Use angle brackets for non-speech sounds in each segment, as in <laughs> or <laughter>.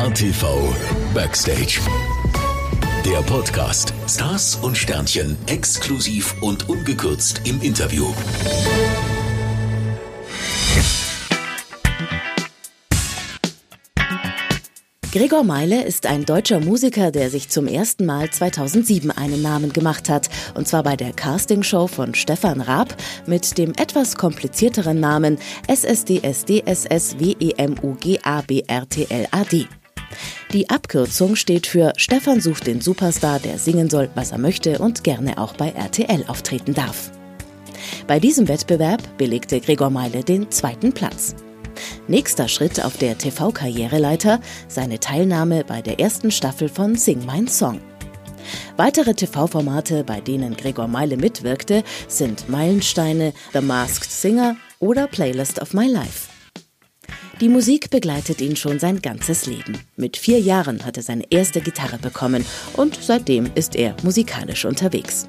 RTV Backstage. Der Podcast Stars und Sternchen exklusiv und ungekürzt im Interview. Gregor Meile ist ein deutscher Musiker, der sich zum ersten Mal 2007 einen Namen gemacht hat. Und zwar bei der Castingshow von Stefan Raab mit dem etwas komplizierteren Namen SSDSDSSWEMUGABRTLAD. Die Abkürzung steht für Stefan sucht den Superstar, der singen soll, was er möchte und gerne auch bei RTL auftreten darf. Bei diesem Wettbewerb belegte Gregor Meile den zweiten Platz. Nächster Schritt auf der TV-Karriereleiter seine Teilnahme bei der ersten Staffel von Sing Mein Song. Weitere TV-Formate, bei denen Gregor Meile mitwirkte, sind Meilensteine, The Masked Singer oder Playlist of My Life. Die Musik begleitet ihn schon sein ganzes Leben. Mit vier Jahren hat er seine erste Gitarre bekommen und seitdem ist er musikalisch unterwegs.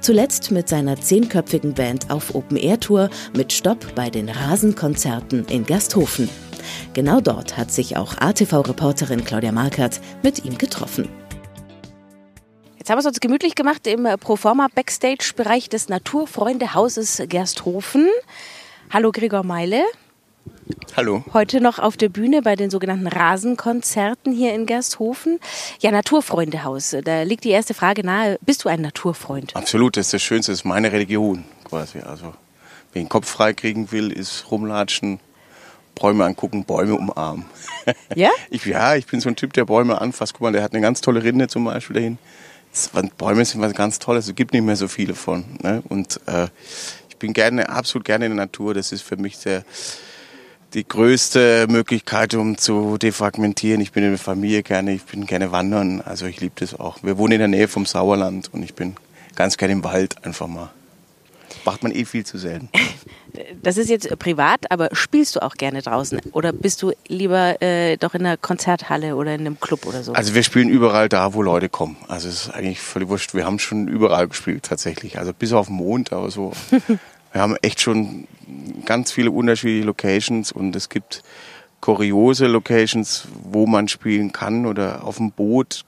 Zuletzt mit seiner zehnköpfigen Band auf Open-Air-Tour mit Stopp bei den Rasenkonzerten in Gersthofen. Genau dort hat sich auch ATV-Reporterin Claudia Markert mit ihm getroffen. Jetzt haben wir es uns gemütlich gemacht im Proforma Backstage-Bereich des Naturfreundehauses Gersthofen. Hallo Gregor Meile. Hallo. Heute noch auf der Bühne bei den sogenannten Rasenkonzerten hier in Gersthofen. Ja, Naturfreundehaus. Da liegt die erste Frage nahe. Bist du ein Naturfreund? Absolut, das ist das Schönste, das ist meine Religion quasi. Also, wer den Kopf frei kriegen will, ist rumlatschen, Bäume angucken, Bäume umarmen. <laughs> Ja? ich, ja, ich bin so ein Typ, der Bäume anfasst. Guck mal, der hat eine ganz tolle Rinde zum Beispiel dahin. Das, Bäume sind was ganz Tolles, es gibt nicht mehr so viele von. Ne? Und äh, ich bin gerne, absolut gerne in der Natur. Das ist für mich sehr die größte Möglichkeit, um zu defragmentieren. Ich bin in der Familie gerne, ich bin gerne wandern, also ich liebe das auch. Wir wohnen in der Nähe vom Sauerland und ich bin ganz gerne im Wald einfach mal. Macht man eh viel zu selten. <laughs> Das ist jetzt privat, aber spielst du auch gerne draußen? Oder bist du lieber äh, doch in einer Konzerthalle oder in einem Club oder so? Also wir spielen überall da, wo Leute kommen. Also es ist eigentlich völlig wurscht. Wir haben schon überall gespielt tatsächlich. Also bis auf den Mond, aber so. <laughs> wir haben echt schon ganz viele unterschiedliche Locations und es gibt kuriose Locations, wo man spielen kann oder auf dem Boot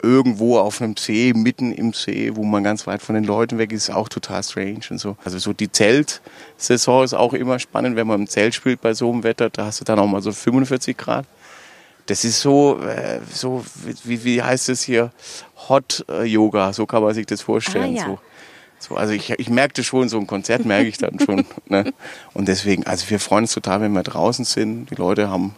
irgendwo auf einem See, mitten im See, wo man ganz weit von den Leuten weg ist, auch total strange und so. Also so die Zeltsaison ist auch immer spannend, wenn man im Zelt spielt bei so einem Wetter, da hast du dann auch mal so 45 Grad. Das ist so, äh, so wie, wie heißt es hier, Hot Yoga, so kann man sich das vorstellen. Ah, ja. so. So, also ich, ich merkte schon, so ein Konzert merke ich dann schon. <laughs> ne? Und deswegen, also wir freuen uns total, wenn wir draußen sind. Die Leute haben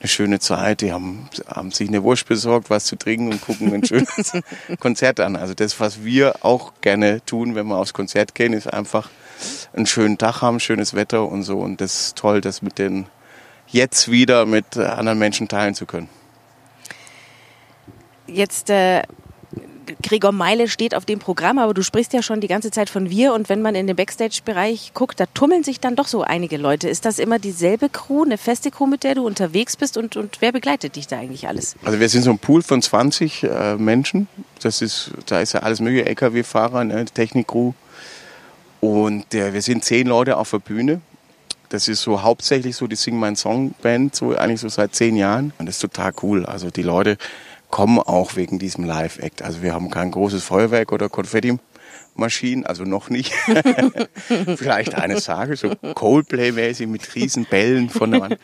eine schöne Zeit, die haben, haben sich eine Wurst besorgt, was zu trinken und gucken ein schönes <laughs> Konzert an. Also das, was wir auch gerne tun, wenn wir aufs Konzert gehen, ist einfach einen schönen Tag haben, schönes Wetter und so. Und das ist toll, das mit den jetzt wieder mit anderen Menschen teilen zu können. Jetzt äh, Gregor Meile steht auf dem Programm, aber du sprichst ja schon die ganze Zeit von wir und wenn man in den Backstage-Bereich guckt, da tummeln sich dann doch so einige Leute. Ist das immer dieselbe Crew, eine feste Crew, mit der du unterwegs bist und, und wer begleitet dich da eigentlich alles? Also wir sind so ein Pool von 20 äh, Menschen. Das ist, da ist ja alles mögliche, LKW-Fahrer, ne, Technik-Crew. Und äh, wir sind zehn Leute auf der Bühne. Das ist so hauptsächlich so die Sing My Song Band, so eigentlich so seit zehn Jahren. Und das ist total cool. Also die Leute kommen auch wegen diesem Live-Act. Also wir haben kein großes Feuerwerk oder Konfetti-Maschinen, also noch nicht. <laughs> Vielleicht eines Tages, so Coldplay-mäßig mit riesen Bällen von der Wand.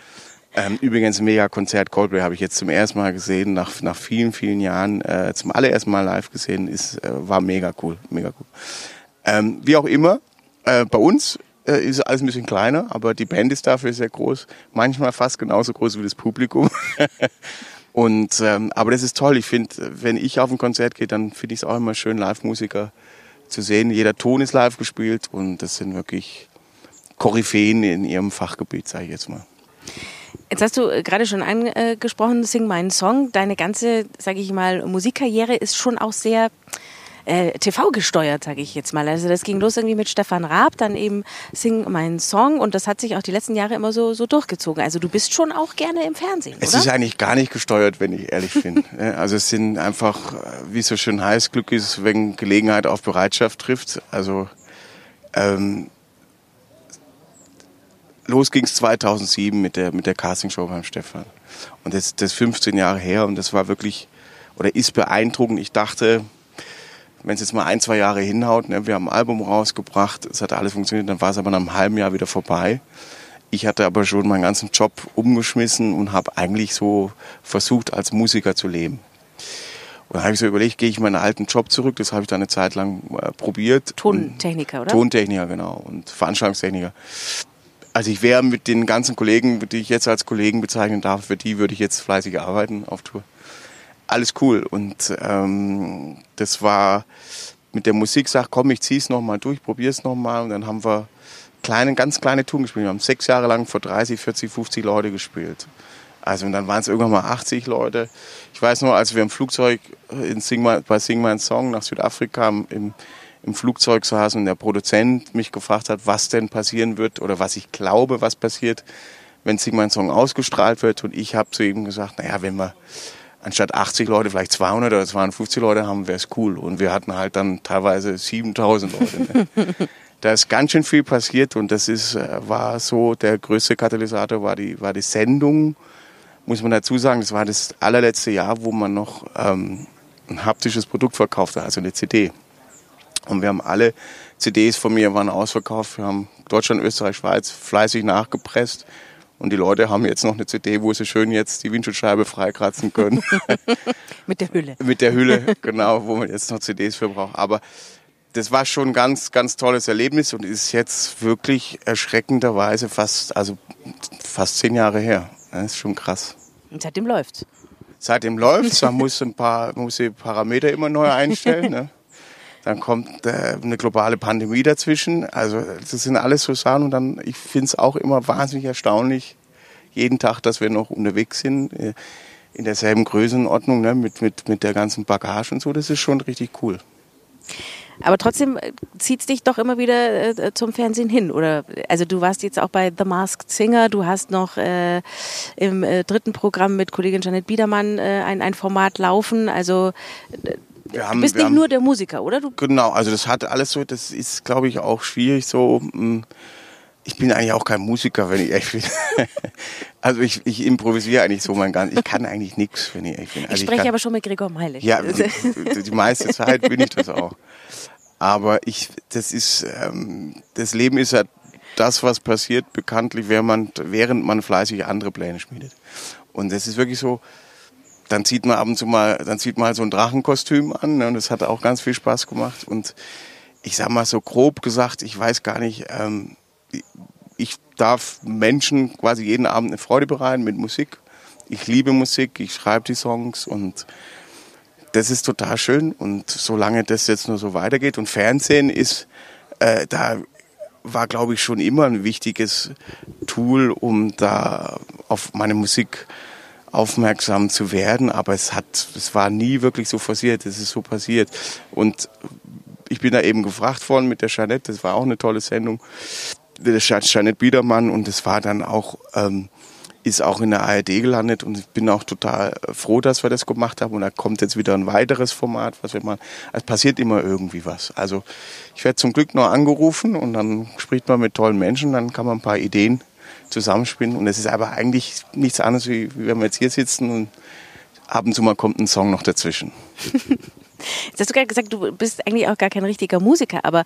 Ähm, übrigens, mega Konzert Coldplay habe ich jetzt zum ersten Mal gesehen, nach, nach vielen, vielen Jahren, äh, zum allerersten Mal live gesehen, ist, äh, war mega cool, mega cool. Ähm, wie auch immer, äh, bei uns äh, ist alles ein bisschen kleiner, aber die Band ist dafür sehr groß, manchmal fast genauso groß wie das Publikum. <laughs> Und ähm, aber das ist toll. Ich finde, wenn ich auf ein Konzert gehe, dann finde ich es auch immer schön, Live-Musiker zu sehen. Jeder Ton ist live gespielt und das sind wirklich Koryphäen in ihrem Fachgebiet, sage ich jetzt mal. Jetzt hast du äh, gerade schon angesprochen, Sing meinen Song. Deine ganze, sage ich mal, Musikkarriere ist schon auch sehr äh, TV gesteuert, sage ich jetzt mal. Also das ging los irgendwie mit Stefan Raab, dann eben Sing meinen Song und das hat sich auch die letzten Jahre immer so, so durchgezogen. Also du bist schon auch gerne im Fernsehen, Es oder? ist eigentlich gar nicht gesteuert, wenn ich ehrlich bin. <laughs> also es sind einfach, wie es so schön heißt, Glück ist, wenn Gelegenheit auf Bereitschaft trifft. Also ähm, los ging es 2007 mit der, mit der Castingshow beim Stefan. Und das, das ist 15 Jahre her und das war wirklich, oder ist beeindruckend. Ich dachte, wenn es jetzt mal ein, zwei Jahre hinhaut, ne, wir haben ein Album rausgebracht, es hat alles funktioniert, dann war es aber nach einem halben Jahr wieder vorbei. Ich hatte aber schon meinen ganzen Job umgeschmissen und habe eigentlich so versucht, als Musiker zu leben. Und dann habe ich so überlegt, gehe ich in meinen alten Job zurück. Das habe ich dann eine Zeit lang äh, probiert. Tontechniker, oder? Tontechniker, genau. Und Veranstaltungstechniker. Also ich wäre mit den ganzen Kollegen, die ich jetzt als Kollegen bezeichnen darf, für die würde ich jetzt fleißig arbeiten auf Tour. Alles cool. Und ähm, das war mit der Musik, sag komm, ich zieh's nochmal durch, probier's nochmal. Und dann haben wir kleine, ganz kleine Touren gespielt. Wir haben sechs Jahre lang vor 30, 40, 50 Leute gespielt. Also und dann waren es irgendwann mal 80 Leute. Ich weiß noch, als wir im Flugzeug in Sing My, bei Sing My Song nach Südafrika im, im Flugzeug saßen und der Produzent mich gefragt hat, was denn passieren wird oder was ich glaube, was passiert, wenn Sing My Song ausgestrahlt wird. Und ich habe zu ihm gesagt, naja, wenn wir anstatt 80 Leute vielleicht 200 oder 250 Leute haben, wäre es cool. Und wir hatten halt dann teilweise 7000 Leute. Ne? <laughs> da ist ganz schön viel passiert und das ist, äh, war so, der größte Katalysator war die, war die Sendung muss man dazu sagen, das war das allerletzte Jahr, wo man noch ähm, ein haptisches Produkt verkauft hat, also eine CD. Und wir haben alle CDs von mir waren ausverkauft. Wir haben Deutschland, Österreich, Schweiz fleißig nachgepresst. Und die Leute haben jetzt noch eine CD, wo sie schön jetzt die Windschutzscheibe freikratzen können. <laughs> Mit der Hülle. Mit der Hülle, genau, wo man jetzt noch CDs für braucht. Aber das war schon ein ganz, ganz tolles Erlebnis und ist jetzt wirklich erschreckenderweise fast, also fast zehn Jahre her. Das ist schon krass. Und seitdem läuft's. Seitdem läuft's. Man muss ein paar muss die Parameter immer neu einstellen. Ne? <laughs> Dann kommt äh, eine globale Pandemie dazwischen. Also das sind alles so Sachen. Und dann, ich finde es auch immer wahnsinnig erstaunlich, jeden Tag, dass wir noch unterwegs sind, äh, in derselben Größenordnung, ne? mit, mit, mit der ganzen Bagage und so. Das ist schon richtig cool. Aber trotzdem äh, zieht es dich doch immer wieder äh, zum Fernsehen hin, oder? Also du warst jetzt auch bei The Masked Singer, du hast noch äh, im äh, dritten Programm mit Kollegin Janet Biedermann äh, ein, ein Format laufen. Also haben, du bist nicht haben, nur der Musiker, oder? Du genau, also das hat alles so, das ist, glaube ich, auch schwierig so. Hm, ich bin eigentlich auch kein Musiker, wenn ich echt bin. <laughs> also ich, ich improvisiere eigentlich so mein ganzes. Ich kann eigentlich nichts, wenn ich echt bin. Also ich spreche ich kann, aber schon mit Gregor Meile. Ja, die, die meiste <laughs> Zeit bin ich das auch. Aber ich, das ist, ähm, das Leben ist ja das, was passiert, bekanntlich, während man, während man fleißig andere Pläne schmiedet. Und das ist wirklich so, dann zieht man ab und zu mal, dann zieht man halt so ein Drachenkostüm an, ne, und das hat auch ganz viel Spaß gemacht. Und ich sag mal so grob gesagt, ich weiß gar nicht, ähm, ich darf Menschen quasi jeden Abend eine Freude bereiten mit Musik. Ich liebe Musik, ich schreibe die Songs und das ist total schön. Und solange das jetzt nur so weitergeht und Fernsehen ist, äh, da war, glaube ich, schon immer ein wichtiges Tool, um da auf meine Musik aufmerksam zu werden. Aber es hat, es war nie wirklich so forciert. Es ist so passiert. Und ich bin da eben gefragt worden mit der Jeanette. Das war auch eine tolle Sendung. Der Jeanette Biedermann. Und es war dann auch, ähm, ist auch in der ARD gelandet und ich bin auch total froh, dass wir das gemacht haben. Und da kommt jetzt wieder ein weiteres Format, was wir machen. Es passiert immer irgendwie was. Also ich werde zum Glück noch angerufen und dann spricht man mit tollen Menschen, dann kann man ein paar Ideen zusammenspinnen. Und es ist aber eigentlich nichts anderes, wie, wie wenn wir jetzt hier sitzen und ab und zu mal kommt ein Song noch dazwischen. <laughs> Jetzt hast du gerade gesagt, du bist eigentlich auch gar kein richtiger Musiker, aber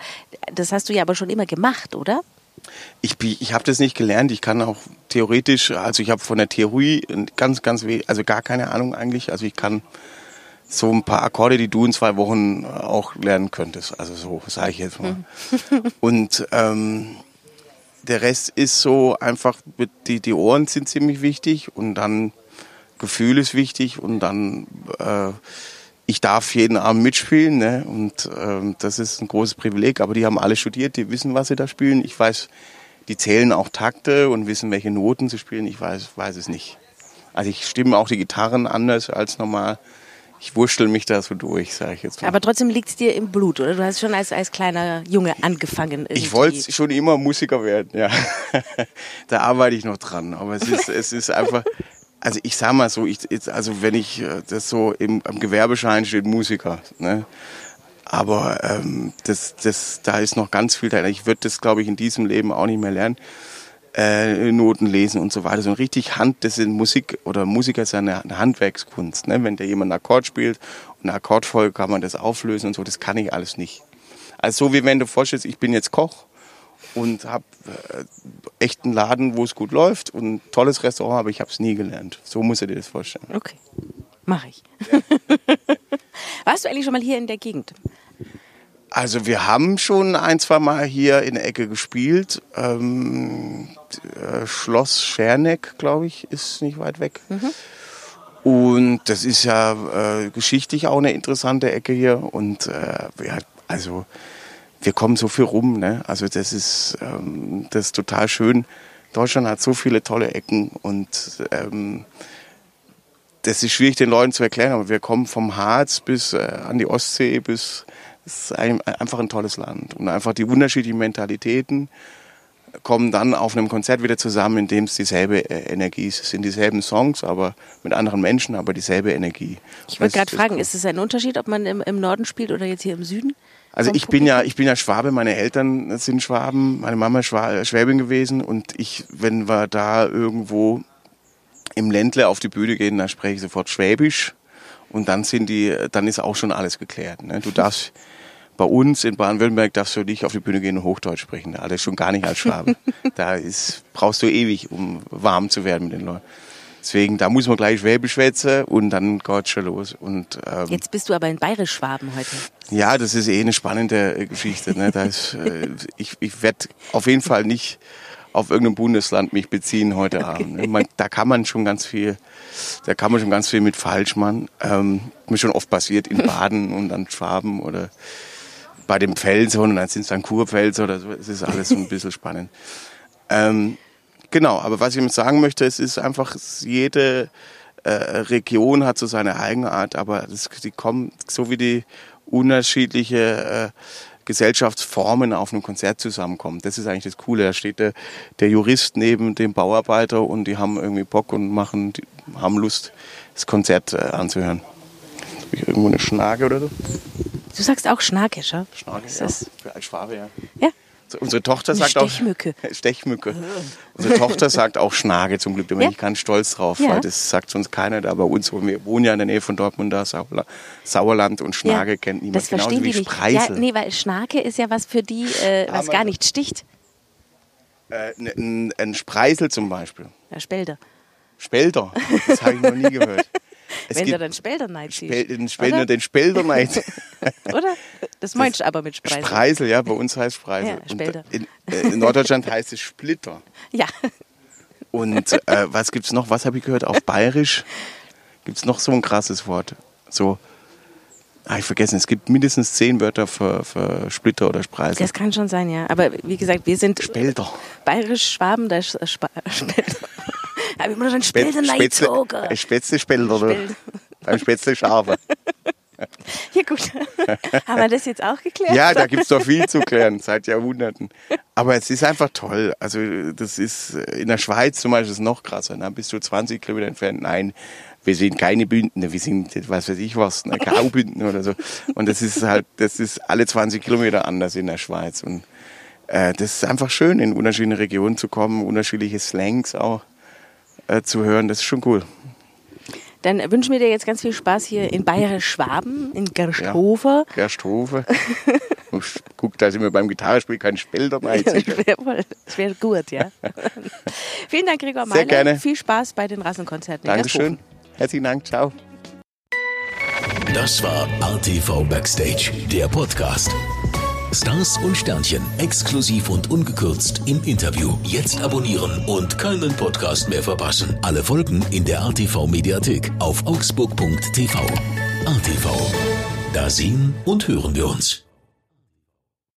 das hast du ja aber schon immer gemacht, oder? Ich, ich habe das nicht gelernt. Ich kann auch theoretisch, also ich habe von der Theorie ganz, ganz weh, also gar keine Ahnung eigentlich. Also ich kann so ein paar Akkorde, die du in zwei Wochen auch lernen könntest. Also so sage ich jetzt mal. Und ähm, der Rest ist so einfach, die, die Ohren sind ziemlich wichtig und dann Gefühl ist wichtig und dann äh, ich darf jeden Abend mitspielen ne? und ähm, das ist ein großes Privileg. Aber die haben alle studiert, die wissen, was sie da spielen. Ich weiß, die zählen auch Takte und wissen, welche Noten sie spielen. Ich weiß, weiß es nicht. Also ich stimme auch die Gitarren anders als normal. Ich wurschtel mich da so durch, sage ich jetzt mal. Aber trotzdem liegt es dir im Blut, oder? Du hast schon als, als kleiner Junge angefangen. Irgendwie. Ich wollte schon immer Musiker werden, ja. <laughs> da arbeite ich noch dran. Aber es ist, es ist einfach, also ich sag mal so, ich, also wenn ich äh, das so im, am Gewerbeschein steht Musiker, ne? Aber ähm, das, das, da ist noch ganz viel da. Ich würde das, glaube ich, in diesem Leben auch nicht mehr lernen. Äh, Noten lesen und so weiter. So richtig Hand, das ist Musik oder Musiker ist ja eine, eine Handwerkskunst. Ne? Wenn da jemand einen Akkord spielt und eine Akkordfolge kann man das auflösen und so, das kann ich alles nicht. Also so wie wenn du vorstellst, ich bin jetzt Koch und habe äh, echt einen Laden, wo es gut läuft und ein tolles Restaurant, aber ich habe es nie gelernt. So muss du dir das vorstellen. Okay, mache ich. <laughs> Warst du eigentlich schon mal hier in der Gegend? Also wir haben schon ein, zwei Mal hier in der Ecke gespielt. Ähm, äh, Schloss Scherneck, glaube ich, ist nicht weit weg. Mhm. Und das ist ja äh, geschichtlich auch eine interessante Ecke hier. Und äh, ja, also wir kommen so viel rum. Ne? Also das ist, ähm, das ist total schön. Deutschland hat so viele tolle Ecken und ähm, das ist schwierig den Leuten zu erklären, aber wir kommen vom Harz bis äh, an die Ostsee, bis es ist ein, einfach ein tolles Land und einfach die unterschiedlichen Mentalitäten kommen dann auf einem Konzert wieder zusammen, in dem es dieselbe äh, Energie ist. Es sind dieselben Songs, aber mit anderen Menschen, aber dieselbe Energie. Ich wollte gerade fragen, ist es ein Unterschied, ob man im, im Norden spielt oder jetzt hier im Süden? Also ich bin ja, ich bin ja Schwabe, meine Eltern sind Schwaben, meine Mama ist Schwäbin gewesen und ich, wenn wir da irgendwo im Ländle auf die Bühne gehen, dann spreche ich sofort Schwäbisch und dann sind die, dann ist auch schon alles geklärt. Ne? Du darfst bei uns in Baden-Württemberg darfst du nicht auf die Bühne gehen und Hochdeutsch sprechen. Alles schon gar nicht als Schwaben. <laughs> da ist, brauchst du ewig, um warm zu werden mit den Leuten. Deswegen, da muss man gleich Schwäbisch schwätzen und dann geht's schon los. Und, ähm, Jetzt bist du aber in Bayerisch-Schwaben heute. Ja, das ist eh eine spannende äh, Geschichte. Ne? Da ist, äh, ich ich werde auf jeden Fall nicht auf irgendein Bundesland mich beziehen heute okay. Abend. Man, da kann man schon ganz viel, da kann man schon ganz viel mit falsch machen. Ähm, mir schon oft passiert in <laughs> Baden und dann Schwaben oder bei dem Pfälzer und dann sind es dann Kurpfälzer oder so. Es ist alles so ein bisschen <laughs> spannend. Ähm, Genau, aber was ich sagen möchte, es ist einfach, jede äh, Region hat so seine eigene Art, aber das, die kommen, so wie die unterschiedliche äh, Gesellschaftsformen auf einem Konzert zusammenkommen. Das ist eigentlich das Coole. Da steht der, der Jurist neben dem Bauarbeiter und die haben irgendwie Bock und machen, haben Lust, das Konzert äh, anzuhören. Habe ich irgendwo eine Schnage oder so? Du sagst auch Schnage, schau. Schnage, ist ja. Das? Für als Schwabe, ja. Ja, Unsere Tochter sagt Stechmücke. auch <laughs> Stechmücke. Unsere Tochter sagt auch Schnage zum Glück. Da bin ich ganz stolz drauf, weil das sagt sonst keiner da bei uns. Wir wohnen ja in der Nähe von Dortmund, da Sauerland und Schnage kennt niemand. Das Genauso verstehen wie die Spreisel. Ja, nee, weil Schnage ist ja was für die, äh, was gar nicht sticht. Äh, ein, ein Spreisel zum Beispiel. Ja, Spelder. Spelder? Das habe ich noch nie gehört. Es Wenn du den Spelderneid siehst. Spel, den, Spel, den Spelderneid. <laughs> Oder? Das meinst du aber mit Spreisel. Spreisel, ja, bei uns heißt Spreisel. Ja, Spelder. In, äh, in, Norddeutschland heißt es Splitter. <laughs> Ja. Und äh, was es noch? Was habe ich gehört? Auf Bayerisch gibt es noch so ein krasses Wort. So, Ah, ich vergessen, es gibt mindestens zehn Wörter für, für Splitter oder Spreisel. Das kann schon sein, ja. Aber wie gesagt, wir sind Spelter. bayerisch Schwaben, da ist Sp. Aber ich muss einen Spelter Spätzle, Spätzle Spelter, Spätzle Beim Spätzle Schafe. Ja gut, <laughs> haben wir das jetzt auch geklärt? Ja, da gibt es doch viel zu klären, seit Jahrhunderten. Aber es ist einfach toll. Also das ist in der Schweiz zum Beispiel ist noch krasser. Da bist du 20 Kilometer entfernt. Nein, wir sind keine Bündner, wir sind, was weiß ich was, ne, Kaubündner oder so. Und das ist halt, das ist alle 20 Kilometer anders in der Schweiz. Und äh, das ist einfach schön, in unterschiedliche Regionen zu kommen, unterschiedliche Slangs auch äh, zu hören. Das ist schon cool. Dann wünschen wir dir jetzt ganz viel Spaß hier in Bayerisch-Schwaben, in Gersthofer. Ja, Gersthofer. Guck, da sind wir beim Gitarrespiel kein Spell dabei. <laughs> Das wäre gut, ja. <laughs> Vielen Dank, Gregor Meiler. Sehr gerne. Viel Spaß bei den Rassenkonzerten. Dankeschön. Herzlichen Dank. Ciao. Das war RTV Backstage, der Podcast. Stars und Sternchen, exklusiv und ungekürzt im Interview. Jetzt abonnieren und keinen Podcast mehr verpassen. Alle Folgen in der RTV Mediathek auf augsburg.tv. RTV. Da sehen und hören wir uns.